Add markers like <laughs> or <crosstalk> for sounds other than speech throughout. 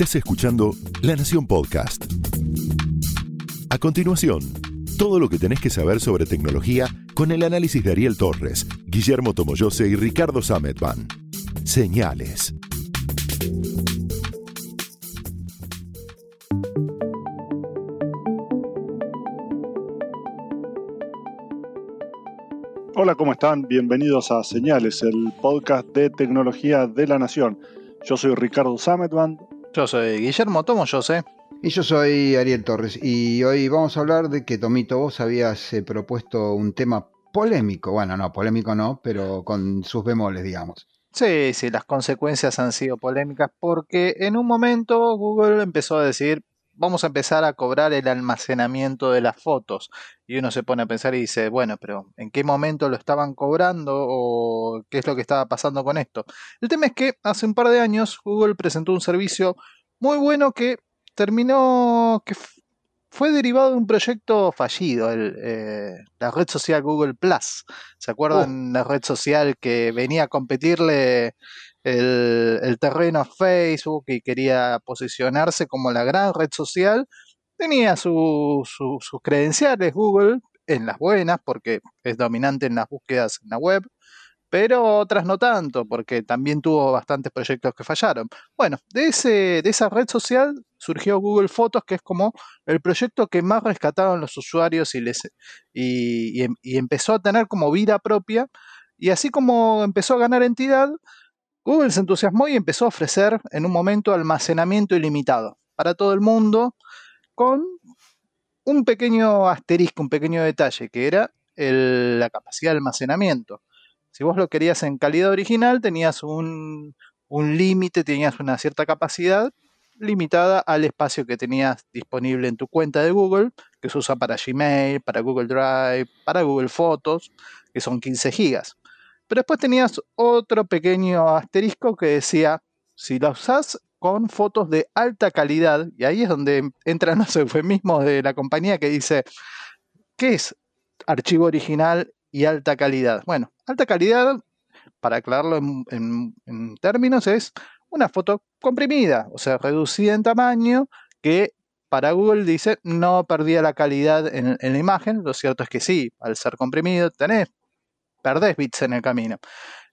Estás escuchando La Nación Podcast. A continuación, todo lo que tenés que saber sobre tecnología con el análisis de Ariel Torres, Guillermo Tomoyose y Ricardo Sametban. Señales. Hola, ¿cómo están? Bienvenidos a Señales, el podcast de tecnología de la Nación. Yo soy Ricardo Sametban. Yo soy Guillermo Tomo, yo sé. Y yo soy Ariel Torres. Y hoy vamos a hablar de que Tomito, vos habías eh, propuesto un tema polémico. Bueno, no, polémico no, pero con sus bemoles, digamos. Sí, sí, las consecuencias han sido polémicas porque en un momento Google empezó a decir, vamos a empezar a cobrar el almacenamiento de las fotos. Y uno se pone a pensar y dice, bueno, pero ¿en qué momento lo estaban cobrando o qué es lo que estaba pasando con esto? El tema es que hace un par de años Google presentó un servicio muy bueno que terminó, que fue derivado de un proyecto fallido, eh, la red social Google Plus. ¿Se acuerdan? La red social que venía a competirle el, terreno Facebook y quería posicionarse como la gran red social, tenía sus credenciales Google en las buenas, porque es dominante en las búsquedas en la web, pero otras no tanto, porque también tuvo bastantes proyectos que fallaron. Bueno, de, ese, de esa red social surgió Google Fotos, que es como el proyecto que más rescataron los usuarios y, les, y, y empezó a tener como vida propia. Y así como empezó a ganar entidad, Google se entusiasmó y empezó a ofrecer en un momento almacenamiento ilimitado para todo el mundo con un pequeño asterisco, un pequeño detalle, que era la capacidad de almacenamiento. Si vos lo querías en calidad original, tenías un, un límite, tenías una cierta capacidad limitada al espacio que tenías disponible en tu cuenta de Google, que se usa para Gmail, para Google Drive, para Google Fotos, que son 15 gigas. Pero después tenías otro pequeño asterisco que decía, si la usás con fotos de alta calidad, y ahí es donde entran los <laughs> eufemismos de la compañía que dice, ¿qué es archivo original y alta calidad? Bueno, alta calidad, para aclararlo en, términos, es una foto comprimida, o sea, reducida en tamaño, que para Google dice no perdía la calidad en, la imagen. Lo cierto es que sí, al ser comprimido tenés perdés bits en el camino.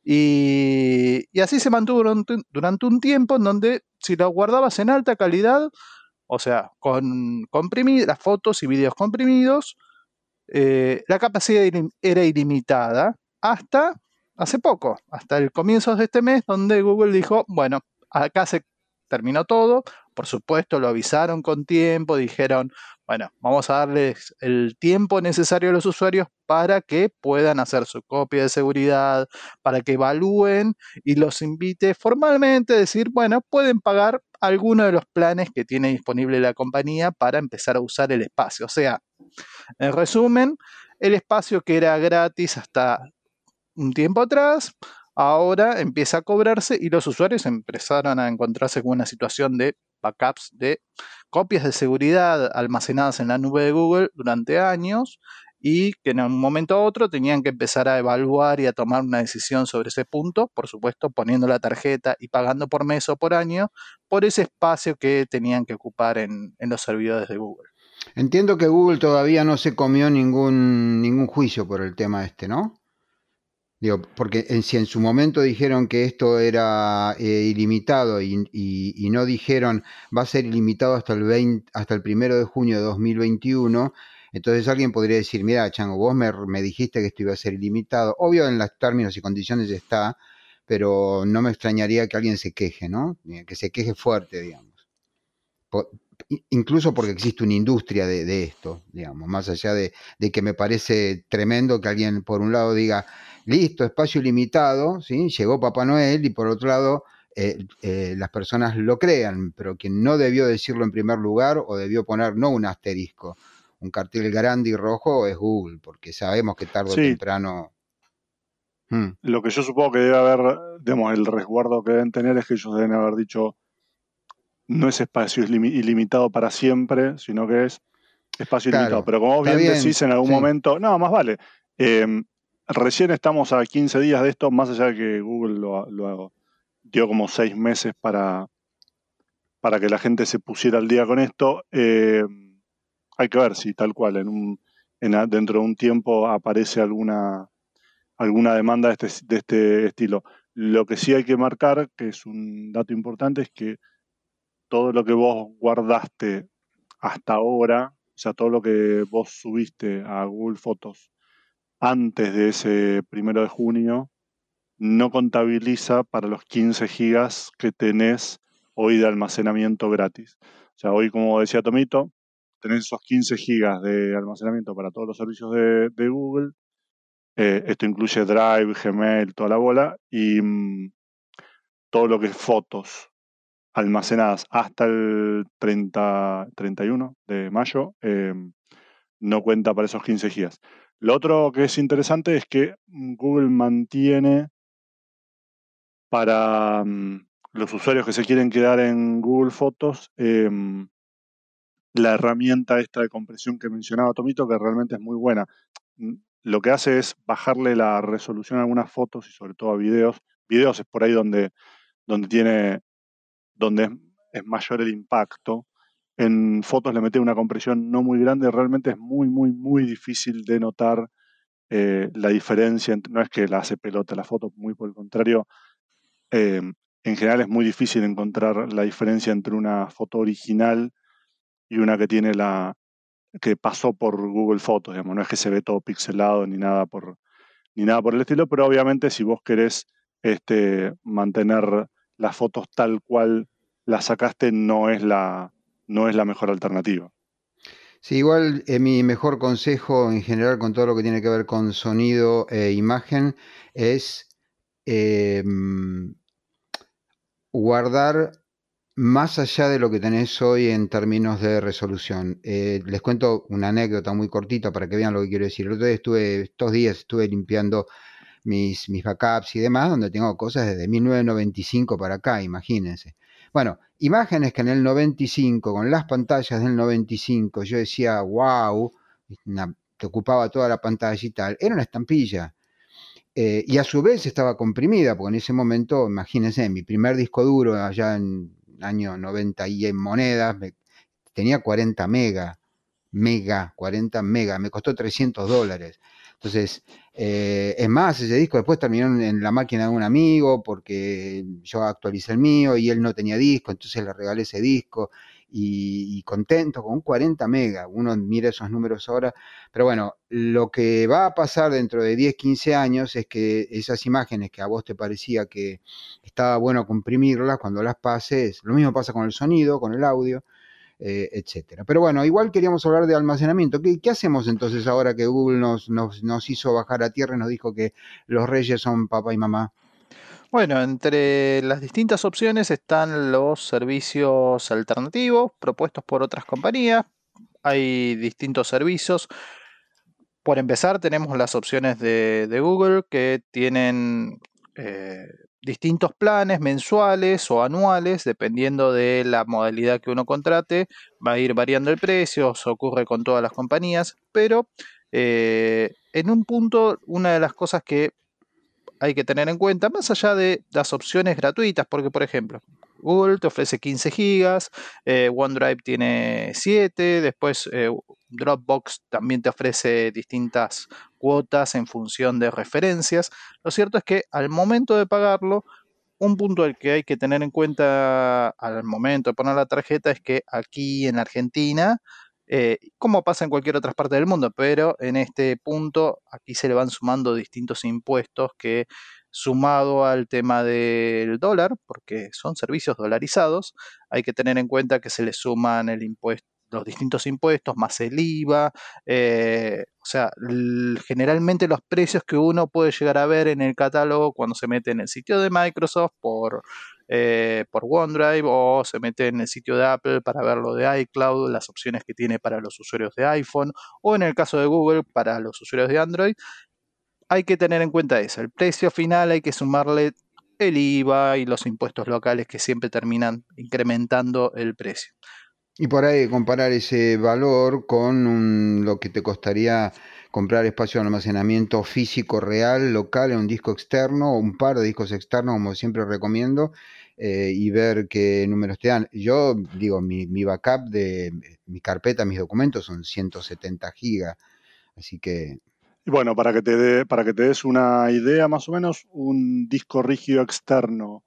Y, así se mantuvo durante, un tiempo en donde si lo guardabas en alta calidad, o sea, con las fotos y videos comprimidos, eh, la capacidad era ilimitada hasta hace poco, hasta el comienzo de este mes, donde Google dijo, bueno, acá se terminó todo, por supuesto lo avisaron con tiempo, dijeron, bueno, vamos a darles el tiempo necesario a los usuarios para que puedan hacer su copia de seguridad, para que evalúen y los invite formalmente a decir, bueno, pueden pagar alguno de los planes que tiene disponible la compañía para empezar a usar el espacio. O sea, en resumen, el espacio que era gratis hasta un tiempo atrás, ahora empieza a cobrarse y los usuarios empezaron a encontrarse con una situación de backups de copias de seguridad almacenadas en la nube de Google durante años y que en un momento a otro tenían que empezar a evaluar y a tomar una decisión sobre ese punto, por supuesto poniendo la tarjeta y pagando por mes o por año por ese espacio que tenían que ocupar en, los servidores de Google. Entiendo que Google todavía no se comió ningún, ningún juicio por el tema este, ¿no? Digo, porque en, si en su momento dijeron que esto era eh, ilimitado y, no dijeron va a ser ilimitado hasta el 20, hasta el primero de junio de 2021, entonces alguien podría decir, mira, Chango, vos me, dijiste que esto iba a ser ilimitado. Obvio en los términos y condiciones está, pero no me extrañaría que alguien se queje, ¿no? Eh, que se queje fuerte, digamos. Incluso porque existe una industria de, esto, digamos, más allá de, de que me parece tremendo que alguien por un lado diga, listo, espacio ilimitado, ¿sí? llegó Papá Noel y por otro lado eh, eh, las personas lo crean, pero quien no debió decirlo en primer lugar o debió poner no un asterisco, un cartel grande y rojo es Google, porque sabemos que tarde o temprano... Hmm. Lo que yo supongo que debe haber, digamos, el resguardo que deben tener es que ellos deben haber dicho no es espacio ilimitado para siempre, sino que es espacio ilimitado. Pero como bien, decís en algún momento, no, más vale. Em, recién estamos a 15 días de esto, más allá de que Google lo, dio como seis meses para, para que la gente se pusiera al día con esto. Eh, hay que ver si tal cual en un, dentro de un tiempo aparece alguna, alguna demanda de este, de este estilo. Lo que sí hay que marcar, que es un dato importante, es que todo lo que vos guardaste hasta ahora, o sea, todo lo que vos subiste a Google Fotos antes de ese primero de junio, no contabiliza para los 15 gigas que tenés hoy de almacenamiento gratis. O sea, hoy, como decía Tomito, tenés esos 15 gigas de almacenamiento para todos los servicios de, Google. Eh, esto incluye Drive, Gmail, toda la bola y mm, todo lo que es fotos almacenadas hasta el 30, 31 de mayo eh, no cuenta para esos 15 gigas. Lo otro que es interesante es que Google mantiene para mm, los usuarios que se quieren quedar en Google Fotos em, la herramienta esta de compresión que mencionaba Tomito, que realmente es muy buena. Mm, lo que hace es bajarle la resolución a algunas fotos y sobre todo a videos. Videos es por ahí donde, donde tiene, donde es, mayor el impacto. En fotos le mete una compresión no muy grande, realmente es muy, muy, muy difícil de notar eh, la diferencia. no es que la hace pelota la foto, muy por el contrario, eh, en general es muy difícil encontrar la diferencia entre una foto original y una que tiene la que pasó por Google Fotos, digamos, no es que se ve todo pixelado ni nada por ni nada por el estilo, pero obviamente si vos querés este, mantener las fotos tal cual las sacaste no es la no es la mejor alternativa. Sí, igual eh, mi mejor consejo en general con todo lo que tiene que ver con sonido e imagen es em, guardar más allá de lo que tenés hoy en términos de resolución. Eh, les cuento una anécdota muy cortita para que vean lo que quiero decir. El otro día estuve, estos días estuve limpiando mis, backups y demás, donde tengo cosas desde 1995 para acá, imagínense. Bueno, imágenes que en el 95, con las pantallas del 95, yo decía, wow, que ocupaba toda la pantalla y tal, era una estampilla. Eh, y a su vez estaba comprimida, porque en ese momento, imagínense, mi primer disco duro allá en año 90 y en monedas, tenía 40 mega, mega, 40 mega, me costó 300 dólares. Entonces, eh, es más, ese disco después terminó en la máquina de un amigo porque yo actualicé el mío y él no tenía disco, entonces le regalé ese disco y, contento con 40 megas. Uno mira esos números ahora, pero bueno, lo que va a pasar dentro de 10, 15 años es que esas imágenes que a vos te parecía que estaba bueno comprimirlas, cuando las pases, lo mismo pasa con el sonido, con el audio. Eh, etcétera. Pero bueno, igual queríamos hablar de almacenamiento. ¿Qué, hacemos entonces ahora que Google nos, nos, hizo bajar a tierra y nos dijo que los reyes son papá y mamá? Bueno, entre las distintas opciones están los servicios alternativos propuestos por otras compañías. Hay distintos servicios. Por empezar, tenemos las opciones de, Google que tienen eh, distintos planes mensuales o anuales, dependiendo de la modalidad que uno contrate. Va a ir variando el precio, eso ocurre con todas las compañías, pero eh, en un punto, una de las cosas que hay que tener en cuenta, más allá de las opciones gratuitas, porque por ejemplo, Google te ofrece 15 gigas, eh, OneDrive tiene 7, después eh, Dropbox también te ofrece distintas cuotas en función de referencias. Lo cierto es que al momento de pagarlo, un punto al que hay que tener en cuenta al momento de poner la tarjeta es que aquí en Argentina eh, como pasa en cualquier otra parte del mundo, pero en este punto aquí se le van sumando distintos impuestos que sumado al tema del dólar, porque son servicios dolarizados, hay que tener en cuenta que se le suman los distintos impuestos, más el IVA, eh, o sea, generalmente los precios que uno puede llegar a ver en el catálogo cuando se mete en el sitio de Microsoft por eh, por OneDrive o se mete en el sitio de Apple para ver lo de iCloud, las opciones que tiene para los usuarios de iPhone o en el caso de Google para los usuarios de Android. Hay que tener en cuenta eso, el precio final hay que sumarle el IVA y los impuestos locales que siempre terminan incrementando el precio. Y por ahí comparar ese valor con lo que te costaría comprar espacio de almacenamiento físico real, local, en un disco externo o un par de discos externos, como siempre recomiendo, eh, y ver qué números te dan. Yo digo, mi, mi backup de mi carpeta, mis documentos son 170 gigas, así que... Y bueno, para que, te dé para que te des una idea más o menos, un disco rígido externo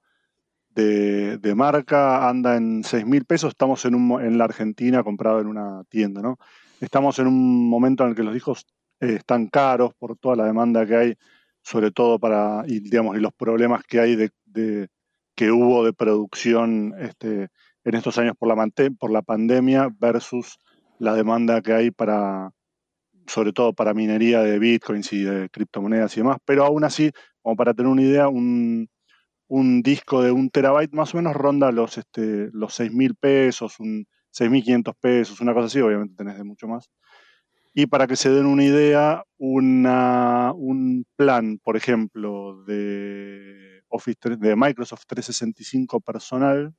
de, de marca anda en 6 mil pesos. Estamos en, un, en la Argentina comprado en una tienda, ¿no? Estamos en un momento en el que los discos eh, están caros por toda la demanda que hay, sobre todo para, y, digamos, y los problemas que hay de, de que hubo de producción este, en estos años por la, por la pandemia versus la demanda que hay para, sobre todo para minería de bitcoins y de criptomonedas y demás, pero aún así, como para tener una idea, un, un disco de un terabyte más o menos ronda los, este, los 6 mil pesos, un 6.500 pesos, una cosa así, obviamente tenés de mucho más. Y para que se den una idea, una, un plan, por ejemplo, de, Office de Microsoft 365 personal,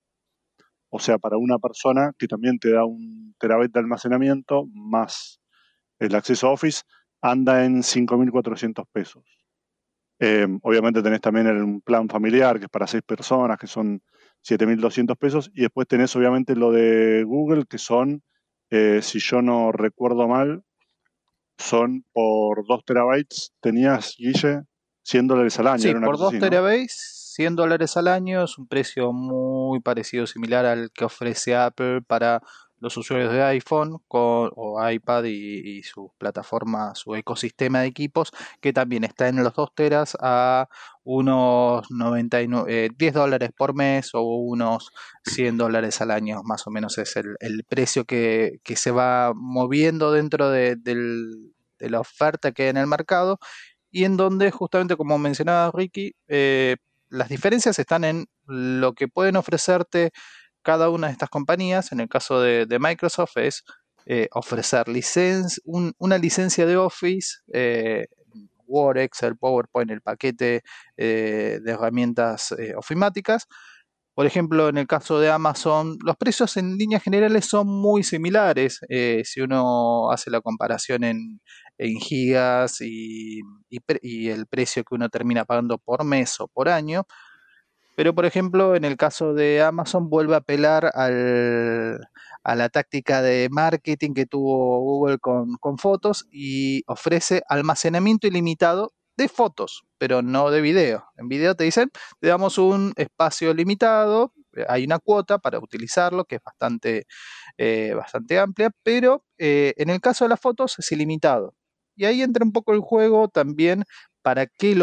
o sea, para una persona que también te da un terabyte de almacenamiento más el acceso a Office, anda en 5.400 pesos. Eh, obviamente tenés también un plan familiar, que es para seis personas, que son 7.200 pesos. Y después tenés obviamente lo de Google, que son, eh, si yo no recuerdo mal, son por 2 terabytes, tenías, Guille, 100 dólares al año. Sí, por 2 terabytes, 100 dólares al año, es un precio muy parecido, similar al que ofrece Apple para los usuarios de iPhone o iPad y, su plataforma, su ecosistema de equipos, que también está en los 2 teras a unos 99, 10 eh, dólares por mes o unos 100 dólares al año, más o menos es el, precio que, se va moviendo dentro de, la oferta que hay en el mercado y en donde justamente como mencionaba Ricky, eh, las diferencias están en lo que pueden ofrecerte cada una de estas compañías, en el caso de, Microsoft, es eh, ofrecer una licencia de Office, eh, Word, Excel, PowerPoint, el paquete eh, de herramientas ofimáticas. Por ejemplo, en el caso de Amazon, los precios en líneas generales son muy similares. si uno hace la comparación en, gigas y, el precio que uno termina pagando por mes o por año, pero, por ejemplo, en el caso de Amazon vuelve a apelar al, a la táctica de marketing que tuvo Google con, fotos y ofrece almacenamiento ilimitado de fotos, pero no de video. En video te dicen, te damos un espacio limitado, eh, hay una cuota para utilizarlo que es bastante, eh, bastante amplia, pero eh, en el caso de las fotos es ilimitado. Y ahí entra un poco el juego también para qué,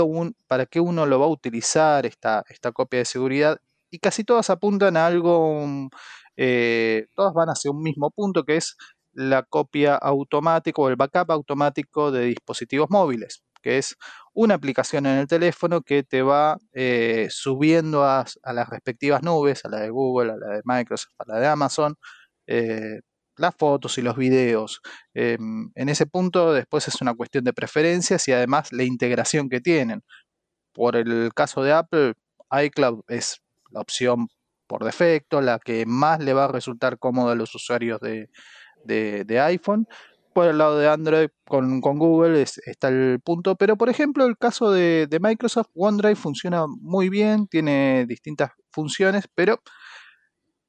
para qué uno lo va a utilizar esta, esta copia de seguridad y casi todas apuntan a algo, eh, todas van hacia un mismo punto que es la copia automática o el backup automático de dispositivos móviles, que es una aplicación en el teléfono que te va eh, subiendo a, las respectivas nubes, a la de Google, a la de Microsoft, a la de Amazon, eh, las fotos y los videos. Em, en ese punto después es una cuestión de preferencias y además la integración que tienen. Por el caso de Apple, iCloud es la opción por defecto, la que más le va a resultar cómoda a los usuarios de, iPhone. Por el lado de Android, con, Google está el punto. Pero, por ejemplo, el caso de, de Microsoft, OneDrive funciona muy bien, tiene distintas funciones, pero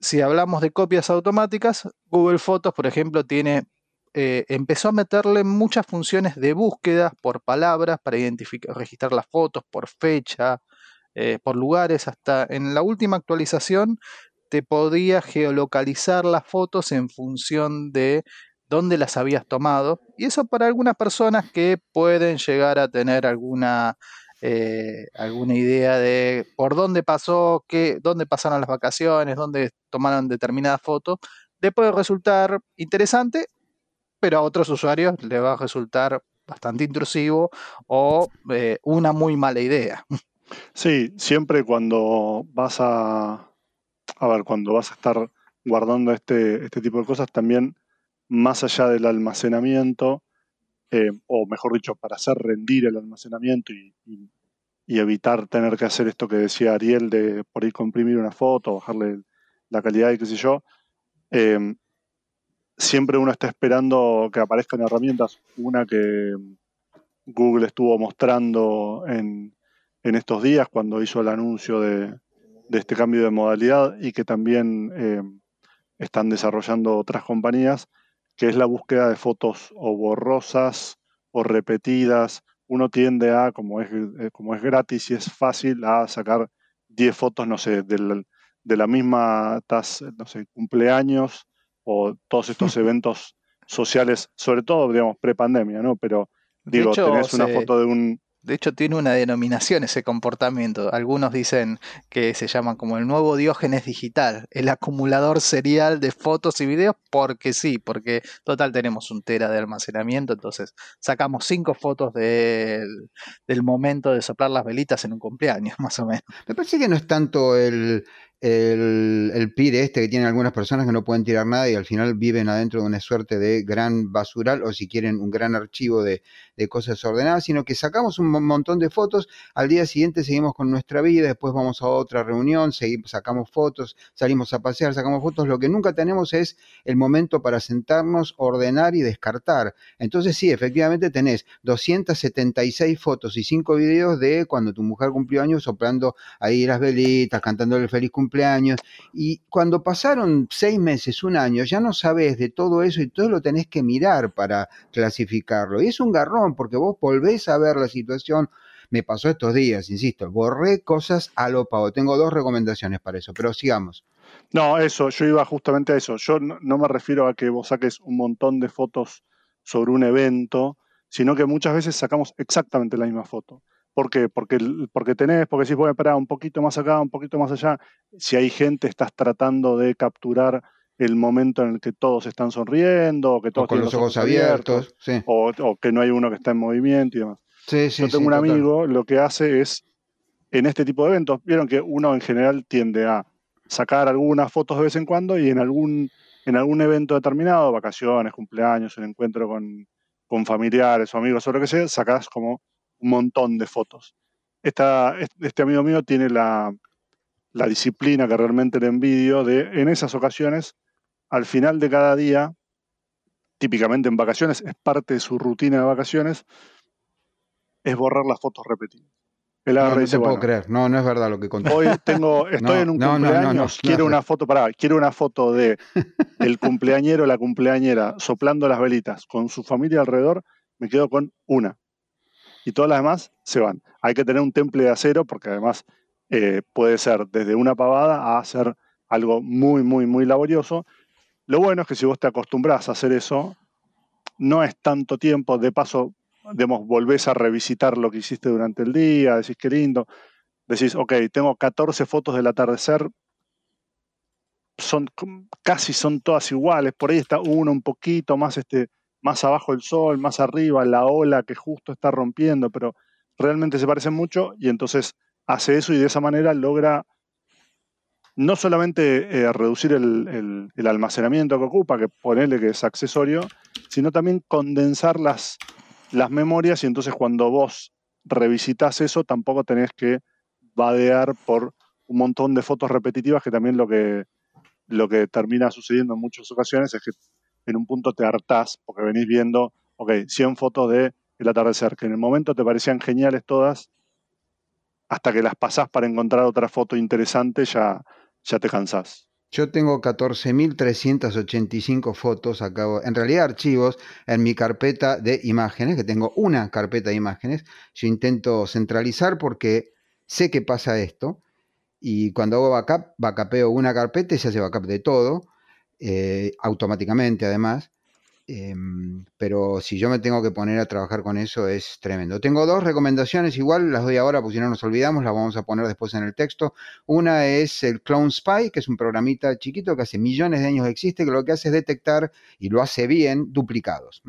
si hablamos de copias automáticas, Google Fotos, por ejemplo, tiene eh, empezó a meterle muchas funciones de búsqueda por palabras para identificar, registrar las fotos por fecha, eh, por lugares. Hasta en la última actualización te podía geolocalizar las fotos en función de dónde las habías tomado. Y eso para algunas personas que pueden llegar a tener alguna eh, alguna idea de por dónde pasó, qué, dónde pasaron las vacaciones, dónde tomaron determinada foto, le puede resultar interesante, pero a otros usuarios le va a resultar bastante intrusivo o eh, una muy mala idea. <laughs> Sí, siempre cuando vas a, a ver, cuando vas a estar guardando este, este tipo de cosas, también más allá del almacenamiento, eh, o mejor dicho, para hacer rendir el almacenamiento y, evitar tener que hacer esto que decía Ariel de por ir comprimir una foto, bajarle la calidad y qué sé yo, em, siempre uno está esperando que aparezcan herramientas. Una que Google estuvo mostrando en, estos días cuando hizo el anuncio de, de este cambio de modalidad y que también eh, están desarrollando otras compañías, que es la búsqueda de fotos o borrosas o repetidas. Uno tiende a, como es, eh, como es gratis y es fácil, a sacar 10 fotos, no sé, del, de la misma no sé, cumpleaños o todos estos eventos sociales, sobre todo, digamos, pre-pandemia, ¿no? Pero digo, tenés una foto de un, de hecho, tiene una denominación ese comportamiento. Algunos dicen que se llama como el nuevo diógenes digital, el acumulador serial de fotos y videos, porque sí, porque total tenemos un tera de almacenamiento, entonces sacamos cinco fotos del, del momento de soplar las velitas en un cumpleaños, <laughs> más o menos. Me parece que no es tanto el, el, el PIR este que tienen algunas personas que no pueden tirar nada y al final viven adentro de una suerte de gran basural o si quieren un gran archivo de, de cosas ordenadas, sino que sacamos un montón de fotos, al día siguiente seguimos con nuestra vida, después vamos a otra reunión, seguimos, sacamos fotos, salimos a pasear, sacamos fotos, lo que nunca tenemos es el momento para sentarnos, ordenar y descartar. Entonces sí, efectivamente tenés 276 fotos y 5 videos de cuando tu mujer cumplió años soplando ahí las velitas, cantando el feliz cumpleaños, Y cuando pasaron seis meses, un año, ya no sabes de todo eso y todo lo tenés que mirar para clasificarlo. Y es un garrón porque vos volvés a ver la situación. Me pasó estos días, insisto, borré cosas a lo pago. Tengo dos recomendaciones para eso, pero sigamos. No, eso, yo iba justamente a eso. Yo no me refiero a que vos saques un montón de fotos sobre un evento, sino que muchas veces sacamos exactamente la misma foto. ¿Por qué? Porque, porque tenés, porque si voy a esperar un poquito más acá, un poquito más allá. Si hay gente, estás tratando de capturar el momento en el que todos están sonriendo, o que todos con los ojos abiertos, o, que no hay uno que está en movimiento y demás. Yo tengo un amigo, lo que hace es, en este tipo de eventos, vieron que uno en general tiende a sacar algunas fotos de vez en cuando y en algún, en algún evento determinado, vacaciones, cumpleaños, un encuentro con, con familiares o amigos o lo que sea, sacás como un montón de fotos. este amigo mío tiene la, disciplina que realmente le envidio de, en esas ocasiones, al final de cada día, típicamente en vacaciones, es parte de su rutina de vacaciones, es borrar las fotos repetidas. no, no puedo creer, no, no es verdad lo que conté. Hoy tengo, <laughs> estoy en un cumpleaños, quiero una foto, pará, quiero una foto de <laughs> el cumpleañero o la cumpleañera soplando las velitas con su familia alrededor, me quedo con una y todas las demás se van. Hay que tener un temple de acero porque además eh, puede ser desde una pavada a hacer algo muy, muy, muy laborioso. Lo bueno es que si vos te acostumbras a hacer eso, no es tanto tiempo, de paso, digamos, volvés a revisitar lo que hiciste durante el día, decís qué lindo, decís, ok, tengo 14 fotos del atardecer, son casi son todas iguales, por ahí está uno un poquito más este, más abajo el sol, más arriba la ola que justo está rompiendo, pero realmente se parecen mucho y entonces hace eso y de esa manera logra no solamente eh, reducir el, almacenamiento que ocupa, que ponerle que es accesorio, sino también condensar las, las memorias y entonces cuando vos revisitas eso tampoco tenés que vadear por un montón de fotos repetitivas que también lo que, lo que termina sucediendo en muchas ocasiones es que en un punto te hartás porque venís viendo, ok, 100 fotos de el atardecer, que en el momento te parecían geniales todas, hasta que las pasás para encontrar otra foto interesante, ya, ya te cansás. Yo tengo 14.385 fotos, acabo, en realidad archivos, en mi carpeta de imágenes, que tengo una carpeta de imágenes. Yo intento centralizar porque sé que pasa esto. Y cuando hago backup, backupeo una carpeta y se hace backup de todo. Eh, automáticamente además. Em, pero si yo me tengo que poner a trabajar con eso es tremendo. Tengo dos recomendaciones, igual las doy ahora, porque si no nos olvidamos, las vamos a poner después en el texto. Una es el Clone Spy, que es un programita chiquito que hace millones de años existe, que lo que hace es detectar, y lo hace bien, duplicados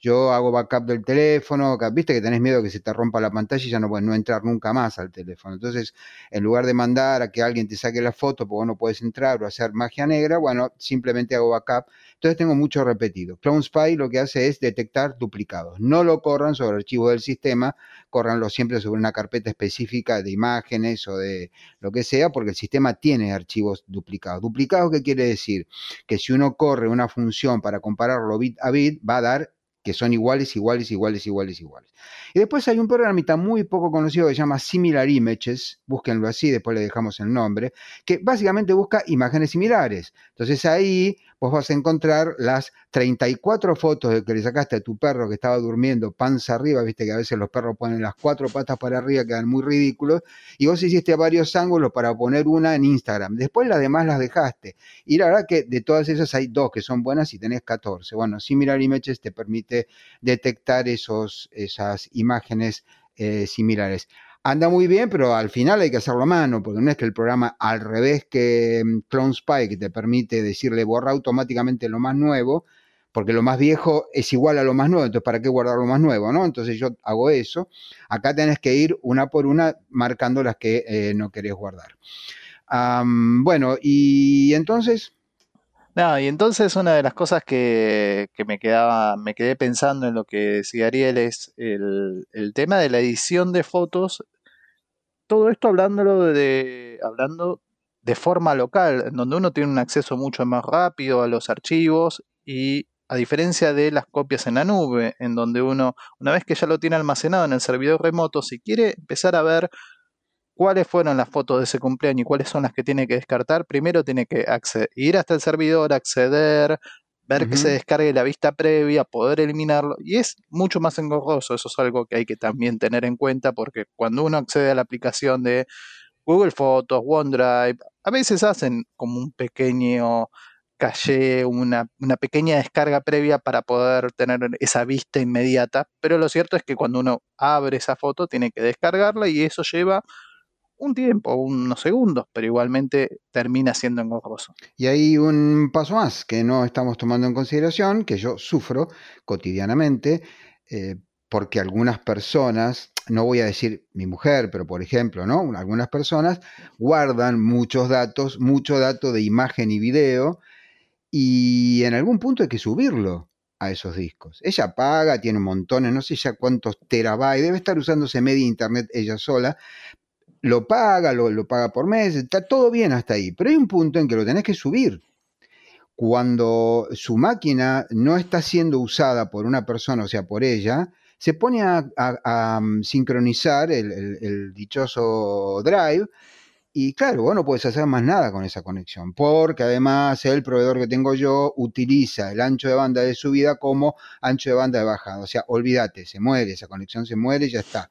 yo hago backup del teléfono, viste que tenés miedo que se te rompa la pantalla y ya no puedes no entrar nunca más al teléfono. Entonces, en lugar de mandar a que alguien te saque la foto porque no puedes entrar o hacer magia negra, bueno, simplemente hago backup. Entonces tengo mucho repetido. Clone Spy lo que hace es detectar duplicados. No lo corran sobre archivos del sistema, corranlo siempre sobre una carpeta específica de imágenes o de lo que sea, porque el sistema tiene archivos duplicados. ¿Duplicados qué quiere decir? Que si uno corre una función para compararlo bit a bit, va a dar que son iguales, iguales, iguales, iguales, iguales. Y después hay un programita muy poco conocido que se llama Similar Images, búsquenlo así, después le dejamos el nombre, que básicamente busca imágenes similares. Entonces ahí vos vas a encontrar las 34 fotos que le sacaste a tu perro que estaba durmiendo panza arriba, viste que a veces los perros ponen las cuatro patas para arriba, quedan muy ridículos, y vos hiciste varios ángulos para poner una en Instagram. Después las demás las dejaste. Y la verdad que de todas esas hay dos que son buenas y tenés 14. Bueno, Similar Images te permite detectar esos, esas imágenes eh, similares anda muy bien, pero al final hay que hacerlo a mano, porque no es que el programa al revés que mm, Clone Spy, que te permite decirle borra automáticamente lo más nuevo, porque lo más viejo es igual a lo más nuevo, entonces ¿para qué guardar lo más nuevo? ¿no? Entonces yo hago eso. Acá tenés que ir una por una marcando las que eh, no querés guardar. bueno, y entonces... No, y entonces una de las cosas que, me quedaba, me quedé pensando en lo que decía Ariel es el, el tema de la edición de fotos todo esto hablándolo de, hablando de forma local, en donde uno tiene un acceso mucho más rápido a los archivos y a diferencia de las copias en la nube, en donde uno, una vez que ya lo tiene almacenado en el servidor remoto, si quiere empezar a ver cuáles fueron las fotos de ese cumpleaños y cuáles son las que tiene que descartar, primero tiene que ir hasta el servidor, acceder, ver que se descargue la vista previa, poder eliminarlo, y es mucho más engorroso, eso es algo que hay que también tener en cuenta, porque cuando uno accede a la aplicación de Google Fotos, OneDrive, a veces hacen como un pequeño caché, una, una pequeña descarga previa para poder tener esa vista inmediata, pero lo cierto es que cuando uno abre esa foto tiene que descargarla y eso lleva un tiempo, unos segundos, pero igualmente termina siendo engorroso. Y hay un paso más que no estamos tomando en consideración, que yo sufro cotidianamente, eh, porque algunas personas, no voy a decir mi mujer, pero por ejemplo, ¿no? Algunas personas guardan muchos datos, mucho dato de imagen y video, y en algún punto hay que subirlo a esos discos. Ella paga, tiene montones, no sé ya cuántos terabytes, debe estar usándose media internet ella sola, lo paga, lo, paga por mes, está todo bien hasta ahí, pero hay un punto en que lo tenés que subir. Cuando su máquina no está siendo usada por una persona, o sea, por ella, se pone a, mm, sincronizar el, dichoso drive y claro, vos no puedes hacer más nada con esa conexión, porque además el proveedor que tengo yo utiliza el ancho de banda de subida como ancho de banda de bajada. O sea, olvídate, se muere, esa conexión se muere y ya está.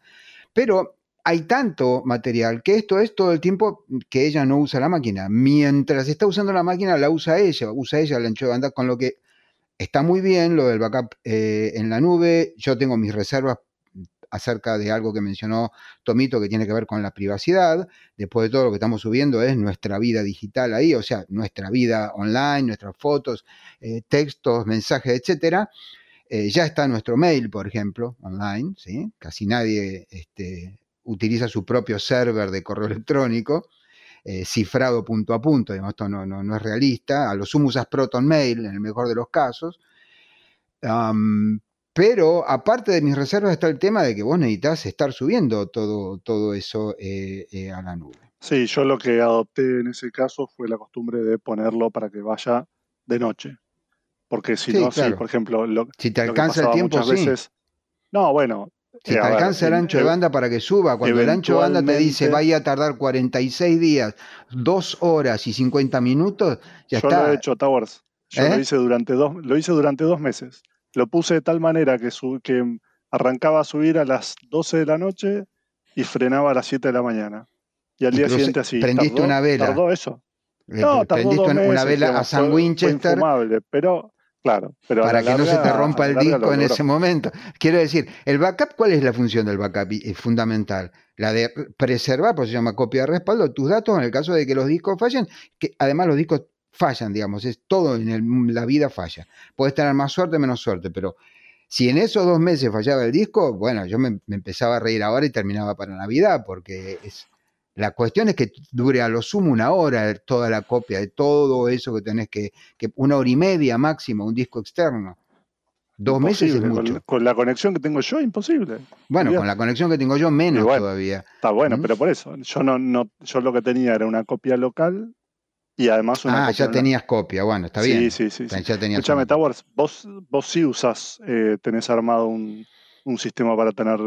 Pero hay tanto material que esto es todo el tiempo que ella no usa la máquina. Mientras está usando la máquina, la usa ella, usa ella el ancho de banda, con lo que está muy bien lo del backup eh, en la nube. Yo tengo mis reservas acerca de algo que mencionó Tomito que tiene que ver con la privacidad. Después de todo lo que estamos subiendo es nuestra vida digital ahí, o sea, nuestra vida online, nuestras fotos, eh, textos, mensajes, etcétera. Eh, ya está nuestro mail, por ejemplo, online, ¿sí? Casi nadie este, utiliza su propio server de correo electrónico, eh, cifrado punto a punto, esto no, no, es realista, a lo sumo usas Proton Mail en el mejor de los casos. pero aparte de mis reservas está el tema de que vos necesitas estar subiendo todo, todo eso eh, eh, a la nube. Sí, yo lo que adopté en ese caso fue la costumbre de ponerlo para que vaya de noche. Porque si no, por ejemplo, lo, si te alcanza el tiempo, muchas veces. No, bueno, si te alcanza el ancho de banda para que suba, cuando el ancho de banda te dice vaya a tardar 46 días, 2 horas y 50 minutos, ya yo está. Yo lo he hecho, Towers. Yo lo, ¿Eh? hice durante dos, lo hice durante dos meses. Lo puse de tal manera que, que arrancaba a subir a las 12 de la noche y frenaba a las 7 de la mañana. Y al día siguiente así. Prendiste una vela. Tardó eso. Eh, no, prendiste una vela a San Winchester. pero Claro, pero para que no se te rompa el disco en ese momento. Quiero decir, el backup, ¿cuál es la función del backup es fundamental? La de preservar, por eso se llama copia de respaldo, tus datos en el caso de que los discos fallen, que además los discos fallan, digamos, es todo en la vida falla. Puedes tener más suerte, menos suerte, pero si en esos dos meses fallaba el disco, bueno, yo me, me empezaba a reír ahora y terminaba para Navidad, porque es, la cuestión es que dure a lo sumo una hora toda la copia de todo eso que tenés que, que una hora y media máximo, un disco externo. Dos meses es mucho. Con, la conexión que tengo yo, imposible. Bueno, con la conexión que tengo yo, menos todavía. Está bueno, ¿Mm? pero por eso. Yo no, no, yo lo que tenía era una copia local Y además una Ah, ya tenías copia, bueno, está bien. Sí, sí, sí. Ya tenías Escuchame, Towers, vos, vos sí usás, eh, tenés armado un, un sistema para tener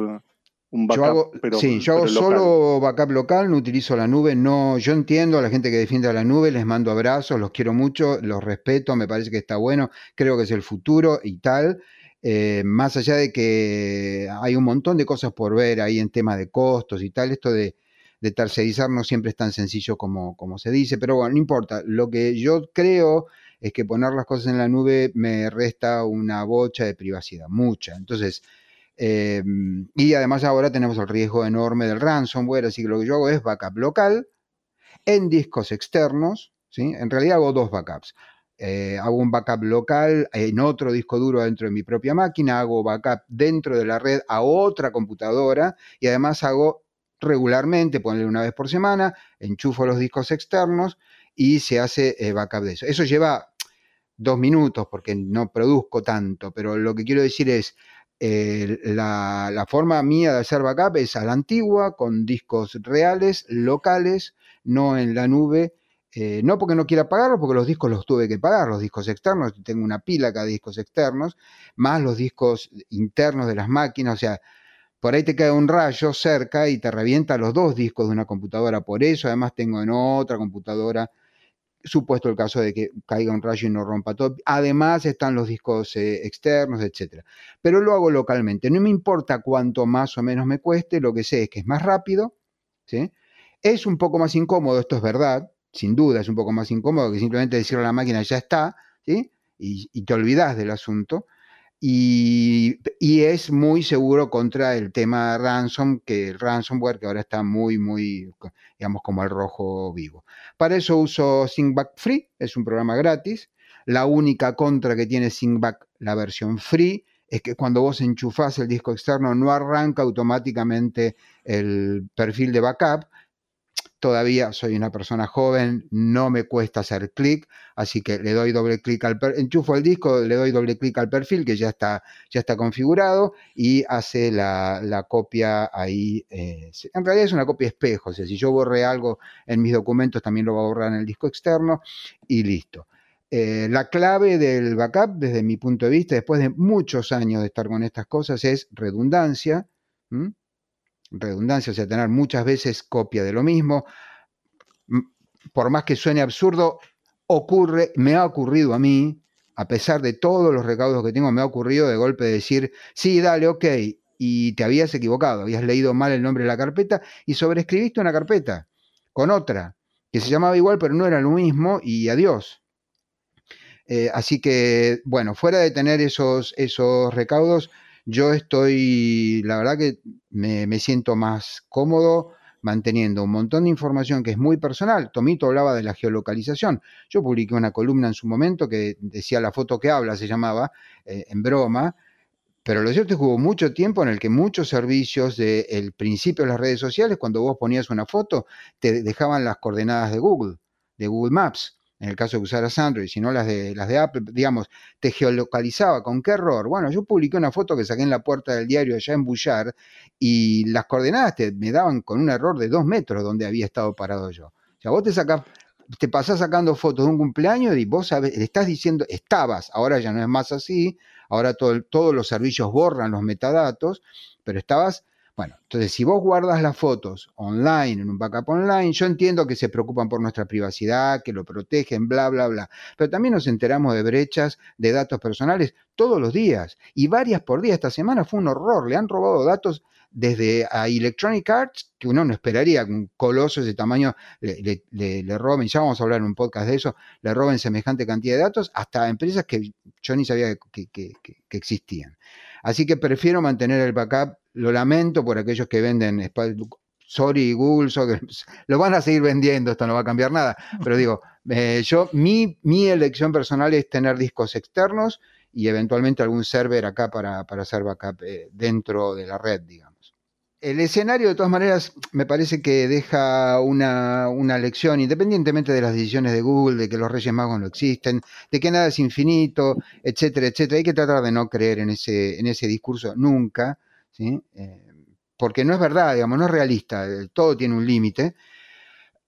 un backup, yo hago, pero, sí, yo hago pero local. solo backup local, no utilizo la nube, no, yo entiendo a la gente que defiende a la nube, les mando abrazos, los quiero mucho, los respeto, me parece que está bueno, creo que es el futuro y tal. Eh, más allá de que hay un montón de cosas por ver ahí en tema de costos y tal, esto de, de tercerizar no siempre es tan sencillo como, como se dice, pero bueno, no importa. Lo que yo creo es que poner las cosas en la nube me resta una bocha de privacidad, mucha. Entonces, eh, y además ahora tenemos el riesgo enorme del ransomware, así que lo que yo hago es backup local en discos externos, ¿sí? En realidad hago dos backups. Eh, hago un backup local en otro disco duro dentro de mi propia máquina, hago backup dentro de la red a otra computadora y además hago regularmente, ponerle una vez por semana, enchufo los discos externos y se hace eh, backup de eso. Eso lleva dos minutos porque no produzco tanto, pero lo que quiero decir es, eh, la, forma mía de hacer backup es a la antigua, con discos reales, locales, no en la nube. eh, no porque no quiera pagarlos, porque los discos los tuve que pagar, los discos externos, tengo una pila acá de discos externos, más los discos internos de las máquinas, o sea, por ahí te cae un rayo cerca y te revienta los dos discos de una computadora, por eso además tengo en otra computadora, supuesto el caso de que caiga un rayo y no rompa todo, además están los discos eh, externos, etcétera. Pero lo hago localmente, no me importa cuánto más o menos me cueste, lo que sé es que es más rápido, ¿sí? Es un poco más incómodo, esto es verdad, sin duda es un poco más incómodo que simplemente decirle a la máquina ya está. Y, y te olvidas del asunto. Y, es muy seguro contra el tema ransom, que ransomware que ahora está muy, muy, digamos, como el rojo vivo. Para eso uso ThinkBack Free, es un programa gratis. La única contra que tiene ThinkBack, la versión free, es que cuando vos enchufás el disco externo no arranca automáticamente el perfil de backup, todavía soy una persona joven, no me cuesta hacer clic, así que le doy doble clic al per enchufo el disco, le doy doble clic al perfil que ya está, ya está configurado y hace la, la copia ahí. Eh, en realidad es una copia espejo, o sea, si yo borré algo en mis documentos también lo va a borrar en el disco externo y listo. Eh, la clave del backup, desde mi punto de vista, después de muchos años de estar con estas cosas, es redundancia. Redundancia, o sea, tener muchas veces copia de lo mismo. Por más que suene absurdo, ocurre, me ha ocurrido a mí, a pesar de todos los recaudos que tengo, me ha ocurrido de golpe decir, sí, dale, ok, y te habías equivocado, habías leído mal el nombre de la carpeta y sobreescribiste una carpeta con otra, que se llamaba igual, pero no era lo mismo, y adiós. Eh, así que, bueno, fuera de tener esos, esos recaudos, yo estoy, la verdad que me, siento más cómodo manteniendo un montón de información que es muy personal. Tomito hablaba de la geolocalización. Yo publiqué una columna en su momento que decía la foto que habla, se llamaba, eh, en broma, pero lo cierto es que hubo mucho tiempo en el que muchos servicios del principio de las redes sociales, cuando vos ponías una foto, te dejaban las coordenadas de Google, de Google Maps en el caso de usaras Android, sino las de, las de Apple, digamos, te geolocalizaba. ¿Con qué error? Bueno, yo publiqué una foto que saqué en la puerta del diario allá en Bullar y las coordenadas te, me daban con un error de dos metros donde había estado parado yo. O sea, vos te sacás, te pasás sacando fotos de un cumpleaños y vos sabés, le estás diciendo, estabas, ahora ya no es más así, ahora todo, todos los servicios borran los metadatos, pero estabas bueno, entonces si vos guardas las fotos online, en un backup online, yo entiendo que se preocupan por nuestra privacidad, que lo protegen, bla, bla, bla, pero también nos enteramos de brechas de datos personales todos los días y varias por día. Esta semana fue un horror, le han robado datos desde a Electronic Arts, que uno no esperaría que un coloso de ese tamaño le, roben, ya vamos a hablar en un podcast de eso, le roben semejante cantidad de datos, hasta empresas que yo ni sabía que existían. Así que prefiero mantener el backup, lo lamento por aquellos que venden, sorry Google, sorry, <laughs> lo van a seguir vendiendo, esto no va a cambiar nada, pero digo, <laughs> eh, yo, mi, mi elección personal es tener discos externos y eventualmente algún server acá para, para hacer backup eh, dentro de la red, digamos. El escenario, de todas maneras, me parece que deja una, una, lección, independientemente de las decisiones de Google, de que los Reyes Magos no existen, de que nada es infinito, etcétera, etcétera. Hay que tratar de no creer en ese, en ese discurso nunca, ¿sí? Eh, porque no es verdad, digamos, no es realista, todo tiene un límite.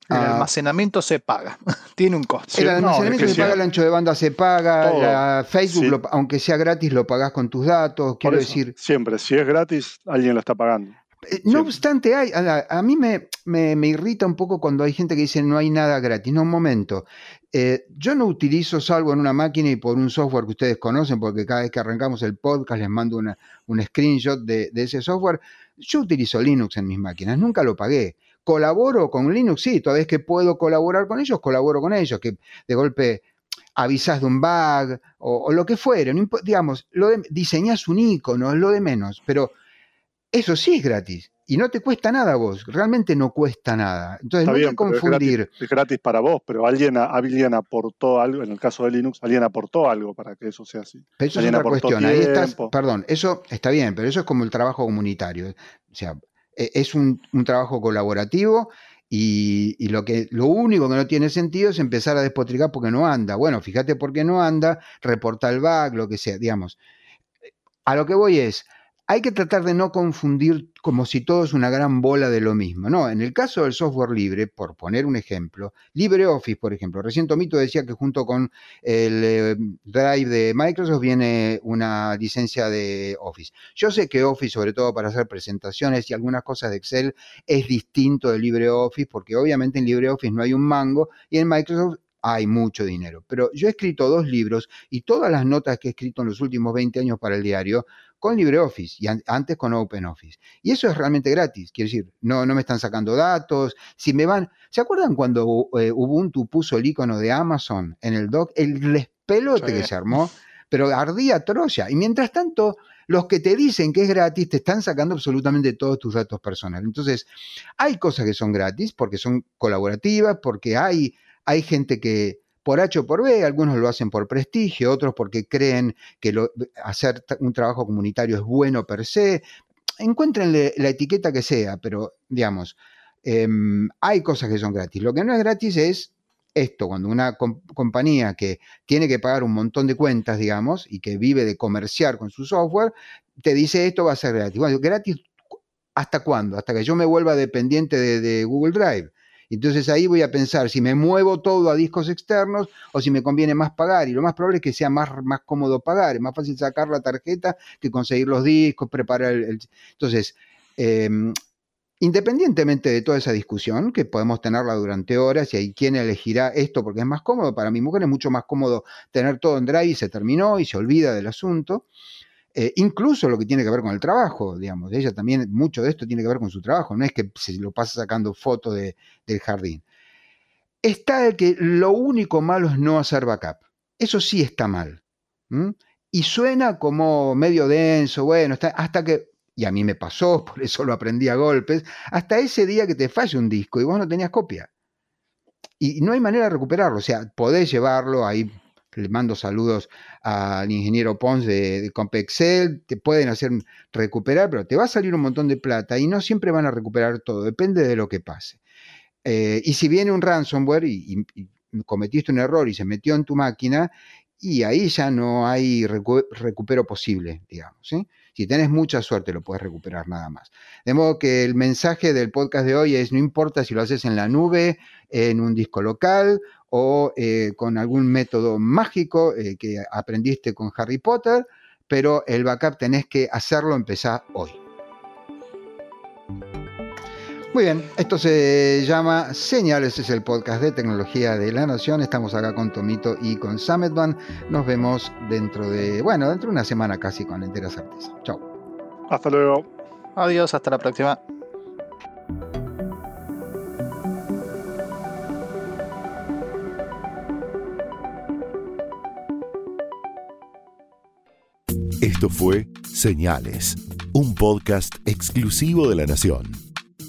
El Ah, almacenamiento se paga. <laughs> Tiene un costo. El almacenamiento se paga, el ancho de banda se paga, Todo. la Facebook, Sí. lo- aunque sea gratis, lo pagás con tus datos. Quiero eso, decir, siempre, si es gratis, alguien lo está pagando. Eh, No obstante, hay, a mí me, me- me irrita un poco cuando hay gente que dice no hay nada gratis. No, un momento. Eh, yo no utilizo salvo en una máquina y por un software que ustedes conocen, porque cada vez que arrancamos el podcast les mando una- un screenshot de, ese software. Yo utilizo Linux en mis máquinas, nunca lo pagué. Colaboro con Linux, sí, toda vez que puedo colaborar con ellos, colaboro con ellos, que de golpe avisas de un bug o, lo que fuere, digamos, lo diseñas un icono, es lo de menos, pero eso sí es gratis y no te cuesta nada a vos, realmente no cuesta nada. Entonces Está no hay bien, es confundir. gratis, es gratis para vos, pero alguien, alguien aportó algo, en el caso de Linux, alguien aportó algo para que eso sea así. Pero eso es otra cuestión. Ahí estás, perdón, eso está bien, pero eso es como el trabajo comunitario. O sea, e- es un, un trabajo colaborativo y, y lo, que, lo único que no tiene sentido es empezar a despotricar porque no anda. Bueno, fíjate por qué no anda, reporta el bug, lo que sea, digamos. A lo que voy es, hay que tratar de no confundir como si todo es una gran bola de lo mismo. No, en el caso del software libre, por poner un ejemplo, LibreOffice, por ejemplo, recién Tomito decía que junto con el eh, Drive de Microsoft viene una licencia de Office. Yo sé que Office, sobre todo para hacer presentaciones y algunas cosas de Excel, es distinto de LibreOffice, porque obviamente en LibreOffice no hay un mango y en Microsoft hay mucho dinero. Pero yo he escrito dos libros y todas las notas que he escrito en los últimos 20 años para el diario con LibreOffice y an- antes con OpenOffice. Y eso es realmente gratis, quiero decir, no, no me están sacando datos, si me van... ¿Se acuerdan cuando eh, Ubuntu puso el icono de Amazon en el dock? El despelote Sí. que se armó, pero ardía Troya. Y mientras tanto, los que te dicen que es gratis te están sacando absolutamente todos tus datos personales. Entonces, hay cosas que son gratis porque son colaborativas, porque hay, hay gente que por H o por B, algunos lo hacen por prestigio, otros porque creen que hacer un trabajo comunitario es bueno per se. Encuéntrenle la etiqueta que sea, pero digamos, em, hay cosas que son gratis. Lo que no es gratis es esto, cuando una com- compañía que tiene que pagar un montón de cuentas, digamos, y que vive de comerciar con su software, te dice esto va a ser gratis. Bueno, gratis, ¿hasta cuándo? Hasta que yo me vuelva dependiente de, de Google Drive. Entonces ahí voy a pensar si me muevo todo a discos externos o si me conviene más pagar. Y lo más probable es que sea más, más cómodo pagar. Es más fácil sacar la tarjeta que conseguir los discos, preparar el... Entonces, eh, independientemente de toda esa discusión, que podemos tenerla durante horas y hay quien elegirá esto porque es más cómodo, para mi mujer es mucho más cómodo tener todo en Drive y se terminó y se olvida del asunto. Eh, incluso lo que tiene que ver con el trabajo, digamos, ella también, mucho de esto tiene que ver con su trabajo, no es que se lo pasa sacando fotos de, del jardín. Está el que lo único malo es no hacer backup. Eso sí está mal. Y suena como medio denso, bueno, hasta que, y a mí me pasó, <laughs> por eso lo aprendí a golpes, hasta ese día que te falle un disco y vos no tenías copia. Y no hay manera de recuperarlo, o sea, podés llevarlo, ahí le mando saludos al ingeniero Pons de, Compexel, te pueden hacer recuperar, pero te va a salir un montón de plata y no siempre van a recuperar todo, depende de lo que pase. Eh, y si viene un ransomware y, cometiste un error y se metió en tu máquina, y ahí ya no hay recu- recupero posible, digamos. ¿sí? Si tenés mucha suerte lo puedes recuperar nada más. De modo que el mensaje del podcast de hoy es, no importa si lo haces en la nube, en un disco local o eh, con algún método mágico eh, que aprendiste con Harry Potter, pero el backup tenés que hacerlo, empezar hoy. Muy bien, esto se llama Señales, es el podcast de tecnología de la Nación. Estamos acá con Tomito y con Sametban. Nos vemos dentro de, bueno, dentro de una semana casi con entera certeza. Chao. Hasta luego. Adiós, hasta la próxima. Esto fue Señales, un podcast exclusivo de La Nación.